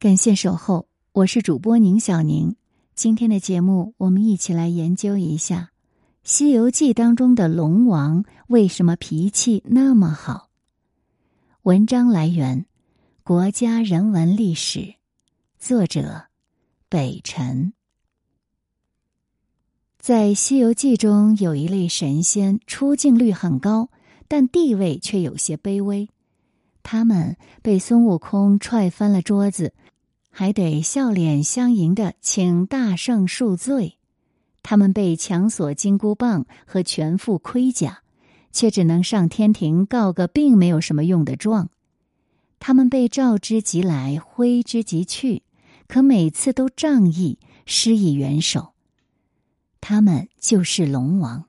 感谢守候，我是主播宁小宁。今天的节目，我们一起来研究一下《西游记》当中的龙王为什么脾气那么好。文章来源：国家人文历史，作者：北辰。在《西游记》中，有一类神仙，出镜率很高，但地位却有些卑微。他们被孙悟空踹翻了桌子。还得笑脸相迎的请大圣恕罪，他们被强索金箍棒和全副盔甲，却只能上天庭告个并没有什么用的状。他们被召之即来，挥之即去，可每次都仗义，施以援手。他们就是龙王，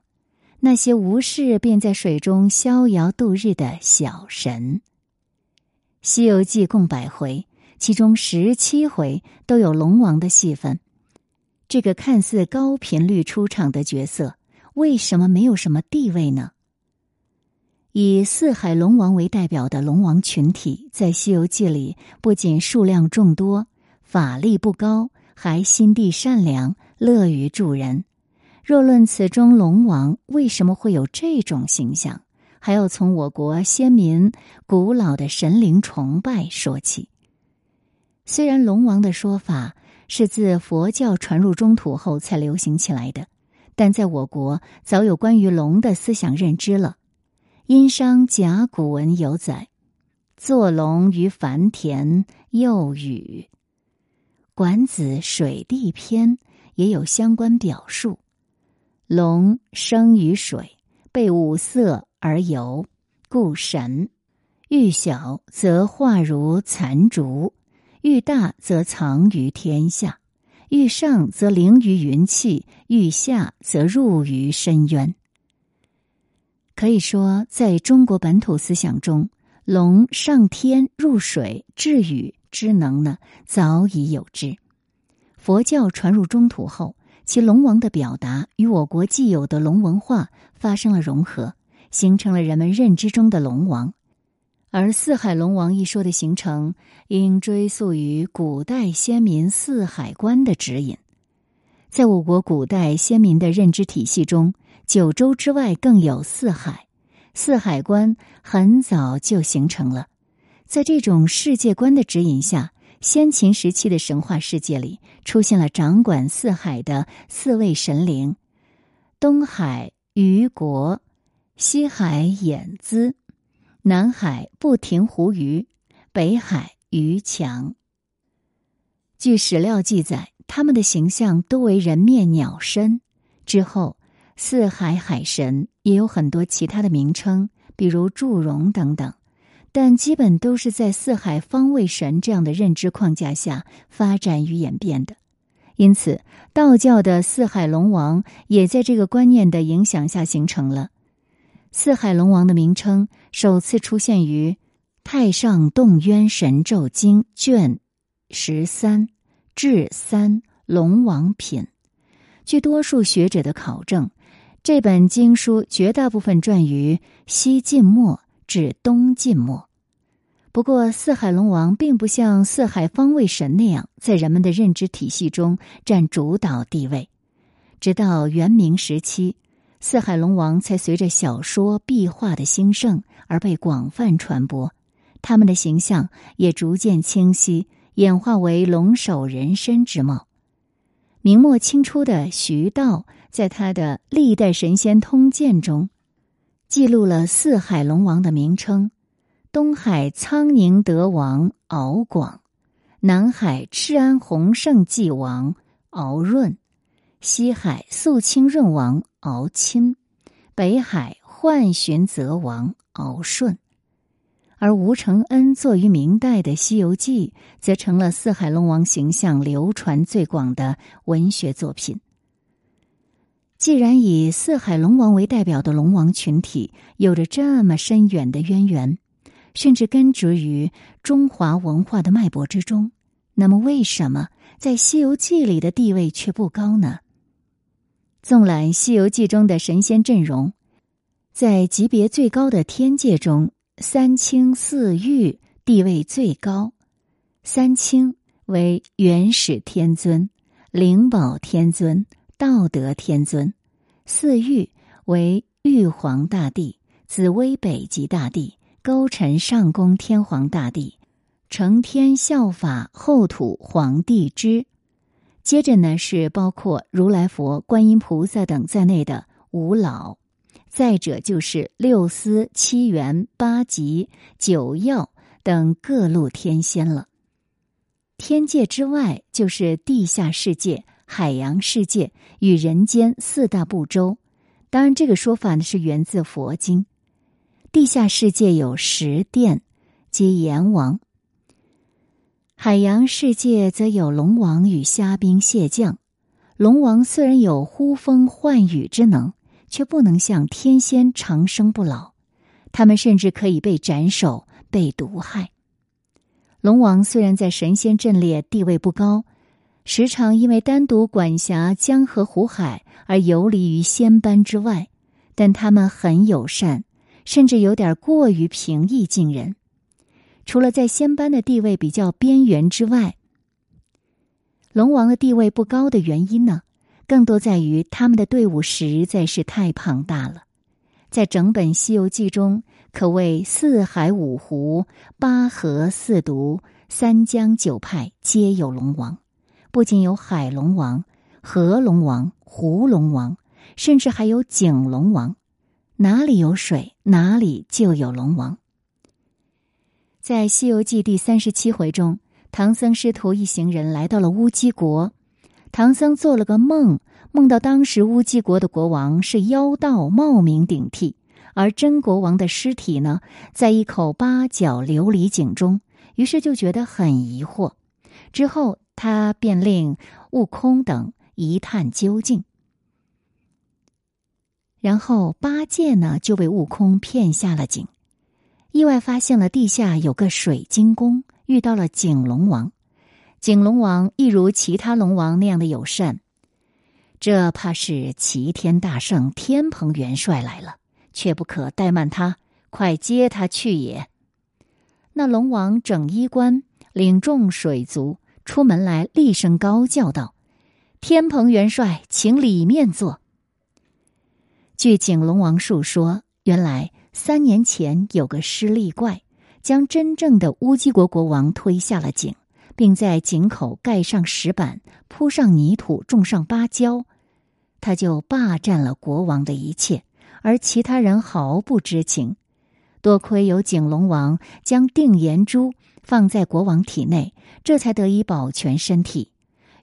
那些无事便在水中逍遥度日的小神。《西游记》共百回。其中十七回都有龙王的戏份，这个看似高频率出场的角色，为什么没有什么地位呢？以四海龙王为代表的龙王群体，在《西游记》里不仅数量众多，法力不高，还心地善良，乐于助人。若论此中龙王为什么会有这种形象，还要从我国先民古老的神灵崇拜说起。虽然龙王的说法是自佛教传入中土后才流行起来的，但在我国早有关于龙的思想认知了。殷商甲骨文有载：“坐龙于凡田，又语。”《管子水地篇》也有相关表述：“龙生于水，被五色而游，故神。欲小则化如残烛。”欲大则藏于天下，欲上则凌于云气，欲下则入于深渊。可以说，在中国本土思想中，龙上天入水治雨之能呢，早已有之。佛教传入中土后，其龙王的表达与我国既有的龙文化发生了融合，形成了人们认知中的龙王。而四海龙王一说的形成，应追溯于古代先民四海观的指引。在我国古代先民的认知体系中，九州之外更有四海，四海观很早就形成了。在这种世界观的指引下，先秦时期的神话世界里出现了掌管四海的四位神灵：东海虞国，西海偃资。南海不停胡鱼，北海鱼强。据史料记载，他们的形象都为人面鸟身。之后，四海海神也有很多其他的名称，比如祝融等等，但基本都是在四海方位神这样的认知框架下发展与演变的。因此，道教的四海龙王也在这个观念的影响下形成了。四海龙王的名称首次出现于《太上洞渊神咒经》卷十三至三龙王品。据多数学者的考证，这本经书绝大部分撰于西晋末至东晋末。不过，四海龙王并不像四海方位神那样在人们的认知体系中占主导地位，直到元明时期。四海龙王才随着小说壁画的兴盛而被广泛传播，他们的形象也逐渐清晰，演化为龙首人身之貌。明末清初的徐道在他的《历代神仙通鉴》中，记录了四海龙王的名称：东海苍宁德王敖广，南海赤安洪圣济王敖润。西海肃清润王敖钦，北海浣寻泽王敖顺，而吴承恩作于明代的《西游记》，则成了四海龙王形象流传最广的文学作品。既然以四海龙王为代表的龙王群体有着这么深远的渊源，甚至根植于中华文化的脉搏之中，那么为什么在《西游记》里的地位却不高呢？纵览《西游记》中的神仙阵容，在级别最高的天界中，三清四御地位最高。三清为元始天尊、灵宝天尊、道德天尊；四御为玉皇大帝、紫微北极大帝、勾陈上宫天皇大帝、承天效法后土皇帝之。接着呢，是包括如来佛、观音菩萨等在内的五老。再者就是六司、七元、八极、九曜等各路天仙了。天界之外，就是地下世界、海洋世界与人间四大部洲。当然，这个说法呢是源自佛经。地下世界有十殿，即阎王；海洋世界则有龙王与虾兵蟹将。龙王虽然有呼风唤雨之能。却不能像天仙长生不老，他们甚至可以被斩首、被毒害。龙王虽然在神仙阵列地位不高，时常因为单独管辖江河湖海而游离于仙班之外，但他们很友善，甚至有点过于平易近人。除了在仙班的地位比较边缘之外，龙王的地位不高的原因呢？更多在于他们的队伍实在是太庞大了，在整本《西游记》中，可谓四海五湖、八河四渎、三江九派皆有龙王。不仅有海龙王、河龙王、湖龙王，甚至还有景龙王。哪里有水，哪里就有龙王。在《西游记》第三十七回中，唐僧师徒一行人来到了乌鸡国。唐僧做了个梦，梦到当时乌鸡国的国王是妖道冒名顶替，而真国王的尸体呢，在一口八角琉璃井中。于是就觉得很疑惑。之后他便令悟空等一探究竟。然后八戒呢就被悟空骗下了井，意外发现了地下有个水晶宫，遇到了景龙王。景龙王亦如其他龙王那样的友善，这怕是齐天大圣天蓬元帅来了，却不可怠慢他，快接他去也。那龙王整衣冠，领众水族出门来，厉声高叫道：“天蓬元帅，请里面坐。”据景龙王述说，原来三年前有个失力怪，将真正的乌鸡国国王推下了井。并在井口盖上石板，铺上泥土，种上芭蕉，他就霸占了国王的一切，而其他人毫不知情。多亏有景龙王将定颜珠放在国王体内，这才得以保全身体。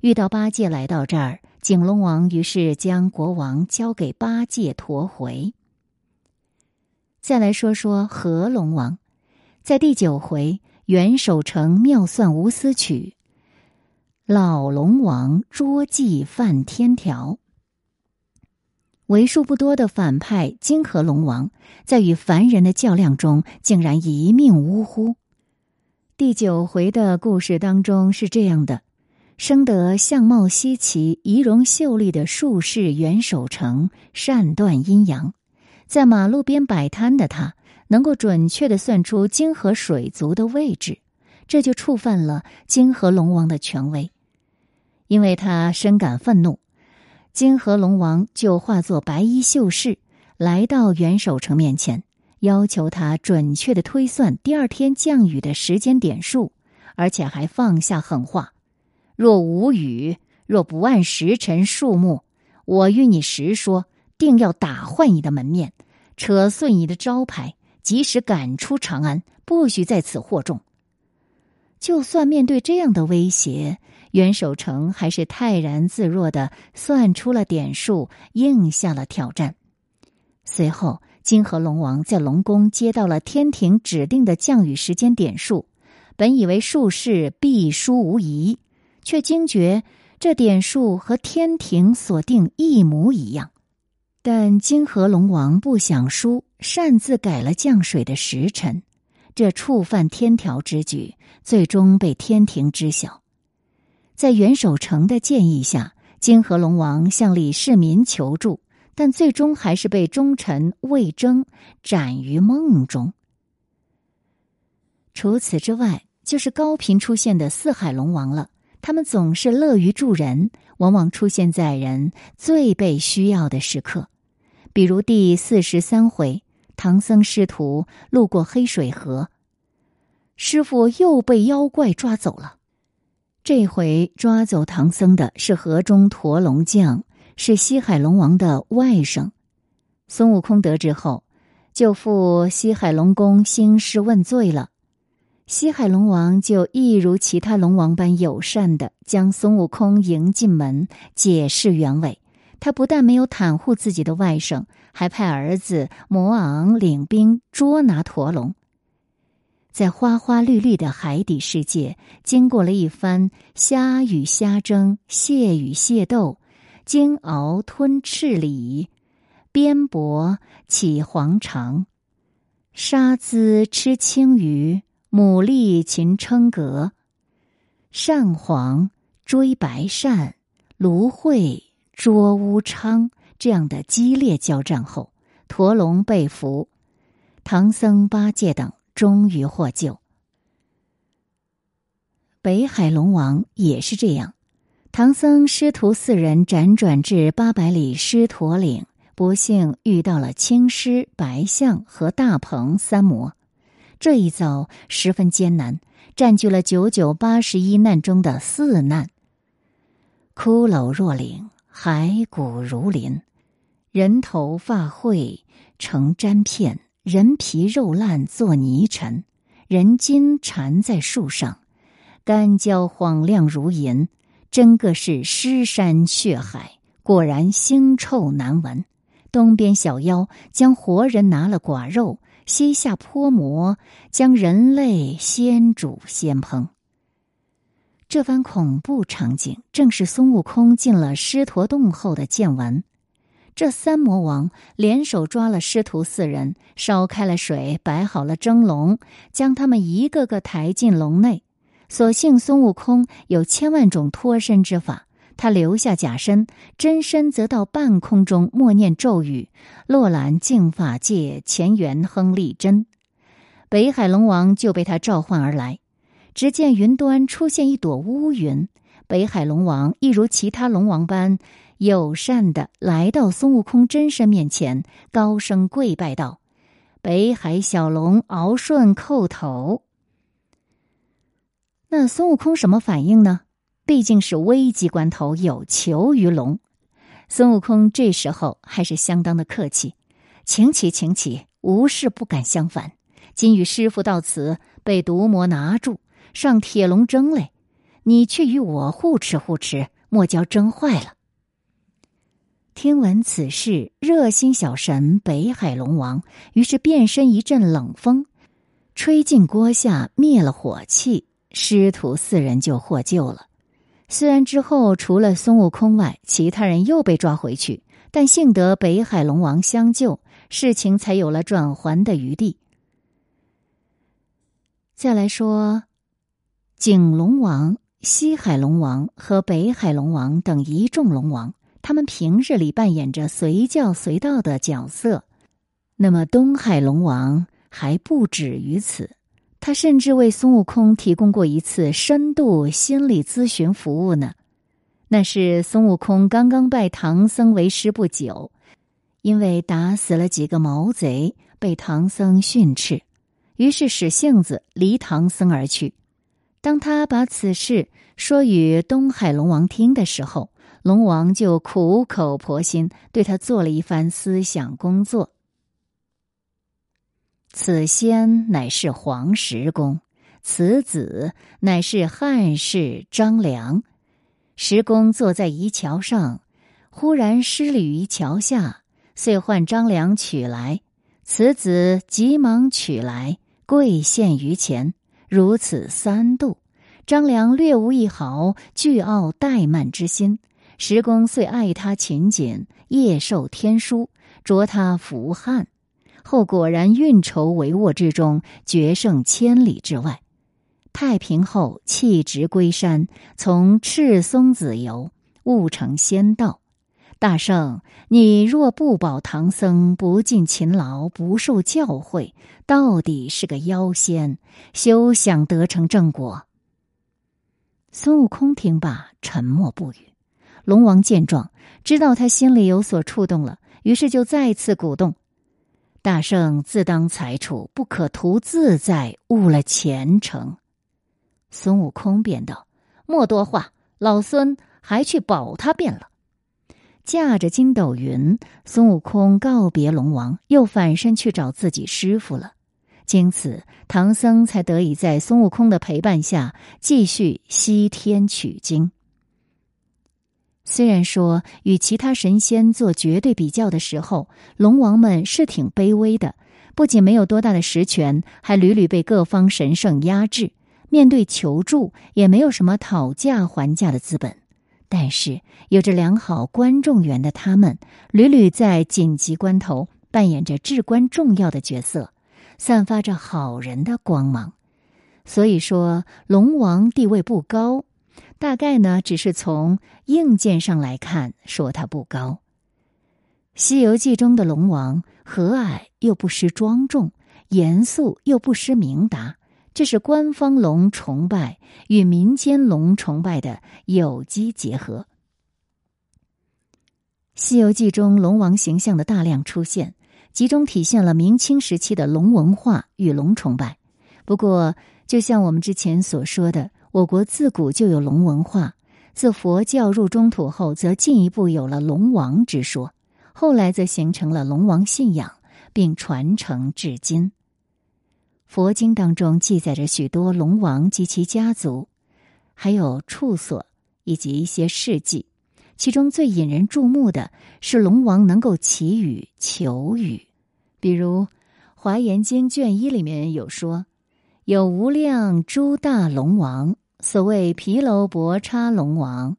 遇到八戒来到这儿，景龙王于是将国王交给八戒驮回。再来说说河龙王，在第九回。袁守成妙算无私曲，老龙王捉计犯天条。为数不多的反派金河龙王，在与凡人的较量中，竟然一命呜呼。第九回的故事当中是这样的：生得相貌稀奇、仪容秀丽的术士袁守成，善断阴阳，在马路边摆摊的他。能够准确的算出金河水族的位置，这就触犯了金河龙王的权威。因为他深感愤怒，金河龙王就化作白衣秀士来到袁守诚面前，要求他准确的推算第二天降雨的时间点数，而且还放下狠话：若无雨，若不按时辰数目，我与你实说，定要打坏你的门面，扯碎你的招牌。及时赶出长安，不许在此惑众。就算面对这样的威胁，袁守诚还是泰然自若的算出了点数，应下了挑战。随后，金河龙王在龙宫接到了天庭指定的降雨时间点数，本以为术士必输无疑，却惊觉这点数和天庭所定一模一样。但金河龙王不想输。擅自改了降水的时辰，这触犯天条之举，最终被天庭知晓。在袁守诚的建议下，金河龙王向李世民求助，但最终还是被忠臣魏征斩于梦中。除此之外，就是高频出现的四海龙王了。他们总是乐于助人，往往出现在人最被需要的时刻。比如第四十三回，唐僧师徒路过黑水河，师傅又被妖怪抓走了。这回抓走唐僧的是河中驼龙将，是西海龙王的外甥。孙悟空得知后，就赴西海龙宫兴师问罪了。西海龙王就一如其他龙王般友善的将孙悟空迎进门，解释原委。他不但没有袒护自己的外甥，还派儿子摩昂领兵捉拿驼龙。在花花绿绿的海底世界，经过了一番虾与虾争、蟹与蟹斗、鲸鳌吞赤鲤、边伯起黄肠、沙兹吃青鱼、牡蛎擒称蛤、鳝黄追白鳝、芦荟捉乌昌这样的激烈交战后，驼龙被俘，唐僧、八戒等。终于获救。北海龙王也是这样，唐僧师徒四人辗转至八百里狮驼岭，不幸遇到了青狮、白象和大鹏三魔。这一遭十分艰难，占据了九九八十一难中的四难。骷髅若岭，骸骨如林，人头发会成毡片。人皮肉烂作泥尘，人筋缠在树上，干焦晃亮如银，真个是尸山血海，果然腥臭难闻。东边小妖将活人拿了剐肉，西下泼魔将人类先煮先烹。这番恐怖场景，正是孙悟空进了狮驼洞后的见闻。这三魔王联手抓了师徒四人，烧开了水，摆好了蒸笼，将他们一个个抬进笼内。所幸孙悟空有千万种脱身之法，他留下假身，真身则到半空中默念咒语：“落兰净法界，乾元亨利真。”北海龙王就被他召唤而来。只见云端出现一朵乌云，北海龙王一如其他龙王般。友善的来到孙悟空真身面前，高声跪拜道：“北海小龙敖顺叩头。”那孙悟空什么反应呢？毕竟是危急关头，有求于龙。孙悟空这时候还是相当的客气：“请起，请起，无事不敢相反。今与师傅到此，被毒魔拿住，上铁笼蒸嘞。你去与我护持护持，莫教蒸坏了。”听闻此事，热心小神北海龙王于是变身一阵冷风，吹进锅下灭了火气，师徒四人就获救了。虽然之后除了孙悟空外，其他人又被抓回去，但幸得北海龙王相救，事情才有了转圜的余地。再来说，景龙王、西海龙王和北海龙王等一众龙王。他们平日里扮演着随叫随到的角色，那么东海龙王还不止于此，他甚至为孙悟空提供过一次深度心理咨询服务呢。那是孙悟空刚刚拜唐僧为师不久，因为打死了几个毛贼，被唐僧训斥，于是使性子离唐僧而去。当他把此事说与东海龙王听的时候。龙王就苦口婆心对他做了一番思想工作。此仙乃是黄石公，此子乃是汉室张良。石公坐在夷桥上，忽然失礼于桥下，遂唤张良取来。此子急忙取来，跪献于前。如此三度，张良略无一毫倨傲怠慢之心。石公遂爱他勤谨，夜受天书，着他服汉。后果然运筹帷幄之中，决胜千里之外。太平后弃职归山，从赤松子游，悟成仙道。大圣，你若不保唐僧，不尽勤劳，不受教诲，到底是个妖仙，休想得成正果。孙悟空听罢，沉默不语。龙王见状，知道他心里有所触动了，于是就再次鼓动：“大圣自当裁处，不可图自在，误了前程。”孙悟空便道：“莫多话，老孙还去保他便了。”驾着筋斗云，孙悟空告别龙王，又返身去找自己师傅了。经此，唐僧才得以在孙悟空的陪伴下继续西天取经。虽然说与其他神仙做绝对比较的时候，龙王们是挺卑微的，不仅没有多大的实权，还屡屡被各方神圣压制。面对求助，也没有什么讨价还价的资本。但是，有着良好观众缘的他们，屡屡在紧急关头扮演着至关重要的角色。散发着好人的光芒，所以说龙王地位不高，大概呢只是从硬件上来看说他不高。《西游记》中的龙王和蔼又不失庄重，严肃又不失明达，这是官方龙崇拜与民间龙崇拜的有机结合。《西游记》中龙王形象的大量出现。集中体现了明清时期的龙文化与龙崇拜。不过，就像我们之前所说的，我国自古就有龙文化，自佛教入中土后，则进一步有了龙王之说，后来则形成了龙王信仰，并传承至今。佛经当中记载着许多龙王及其家族，还有处所以及一些事迹。其中最引人注目的是龙王能够祈雨求雨。比如，《华严经》卷一里面有说，有无量诸大龙王，所谓毗楼婆叉龙王、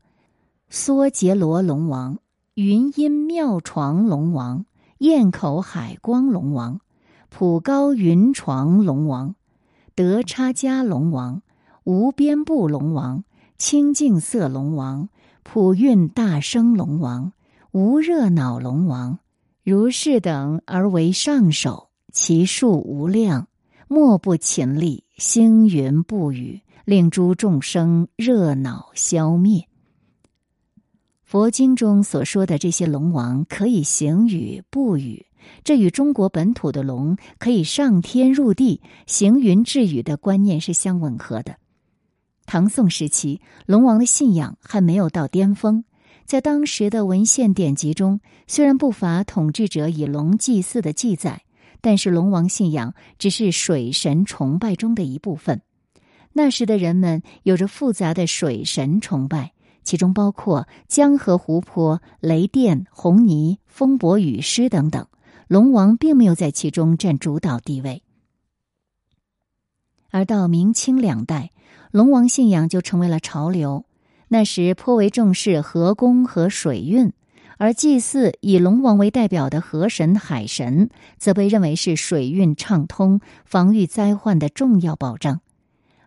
梭杰罗龙王、云音妙床龙王、堰口海光龙王、普高云床龙王、德差迦龙王、无边部龙王、清净色龙王、普运大生龙王、无热恼龙王。如是等而为上首，其数无量，莫不勤力，星云不语，令诸众生热恼消灭。佛经中所说的这些龙王可以行雨不雨，这与中国本土的龙可以上天入地、行云致雨的观念是相吻合的。唐宋时期，龙王的信仰还没有到巅峰。在当时的文献典籍中，虽然不乏统治者以龙祭祀的记载，但是龙王信仰只是水神崇拜中的一部分。那时的人们有着复杂的水神崇拜，其中包括江河湖泊、雷电、红泥、风伯雨师等等。龙王并没有在其中占主导地位。而到明清两代，龙王信仰就成为了潮流。那时颇为重视河工和水运，而祭祀以龙王为代表的河神、海神，则被认为是水运畅通、防御灾患的重要保障。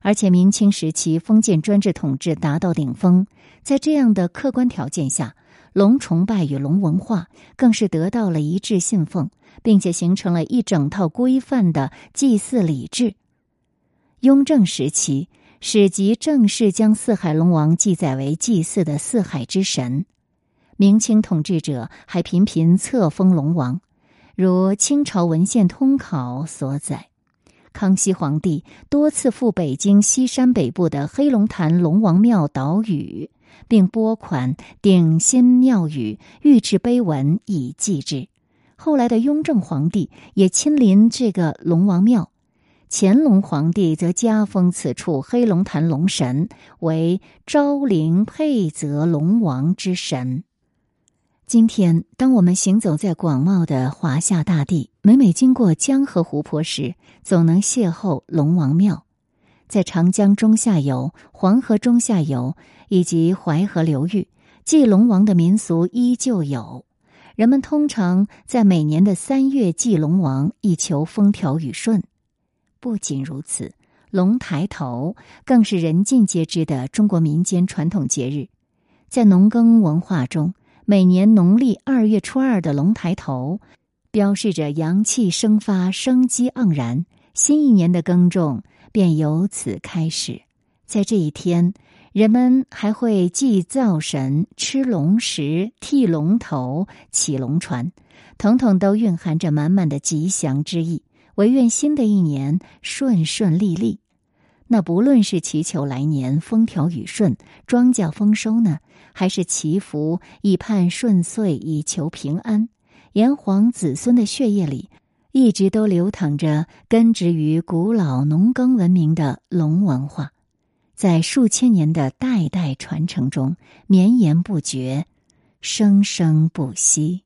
而且明清时期封建专制统治达到顶峰，在这样的客观条件下，龙崇拜与龙文化更是得到了一致信奉，并且形成了一整套规范的祭祀礼制。雍正时期。史籍正式将四海龙王记载为祭祀的四海之神，明清统治者还频频册封龙王，如清朝文献通考所载，康熙皇帝多次赴北京西山北部的黑龙潭龙王庙岛屿，并拨款顶新庙宇，御制碑文以祭之。后来的雍正皇帝也亲临这个龙王庙。乾隆皇帝则加封此处黑龙潭龙神为昭陵配泽龙王之神。今天，当我们行走在广袤的华夏大地，每每经过江河湖泊时，总能邂逅龙王庙。在长江中下游、黄河中下游以及淮河流域，祭龙王的民俗依旧有。人们通常在每年的三月祭龙王，以求风调雨顺。不仅如此，龙抬头更是人尽皆知的中国民间传统节日。在农耕文化中，每年农历二月初二的龙抬头，标示着阳气生发、生机盎然，新一年的耕种便由此开始。在这一天，人们还会祭灶神、吃龙食、剃龙头、起龙船，统统都蕴含着满满的吉祥之意，唯愿新的一年顺顺利利。那不论是祈求来年风调雨顺、庄稼丰收呢，还是祈福以盼顺遂、以求平安，炎黄子孙的血液里，一直都流淌着根植于古老农耕文明的龙文化，在数千年的代代传承中绵延不绝，生生不息。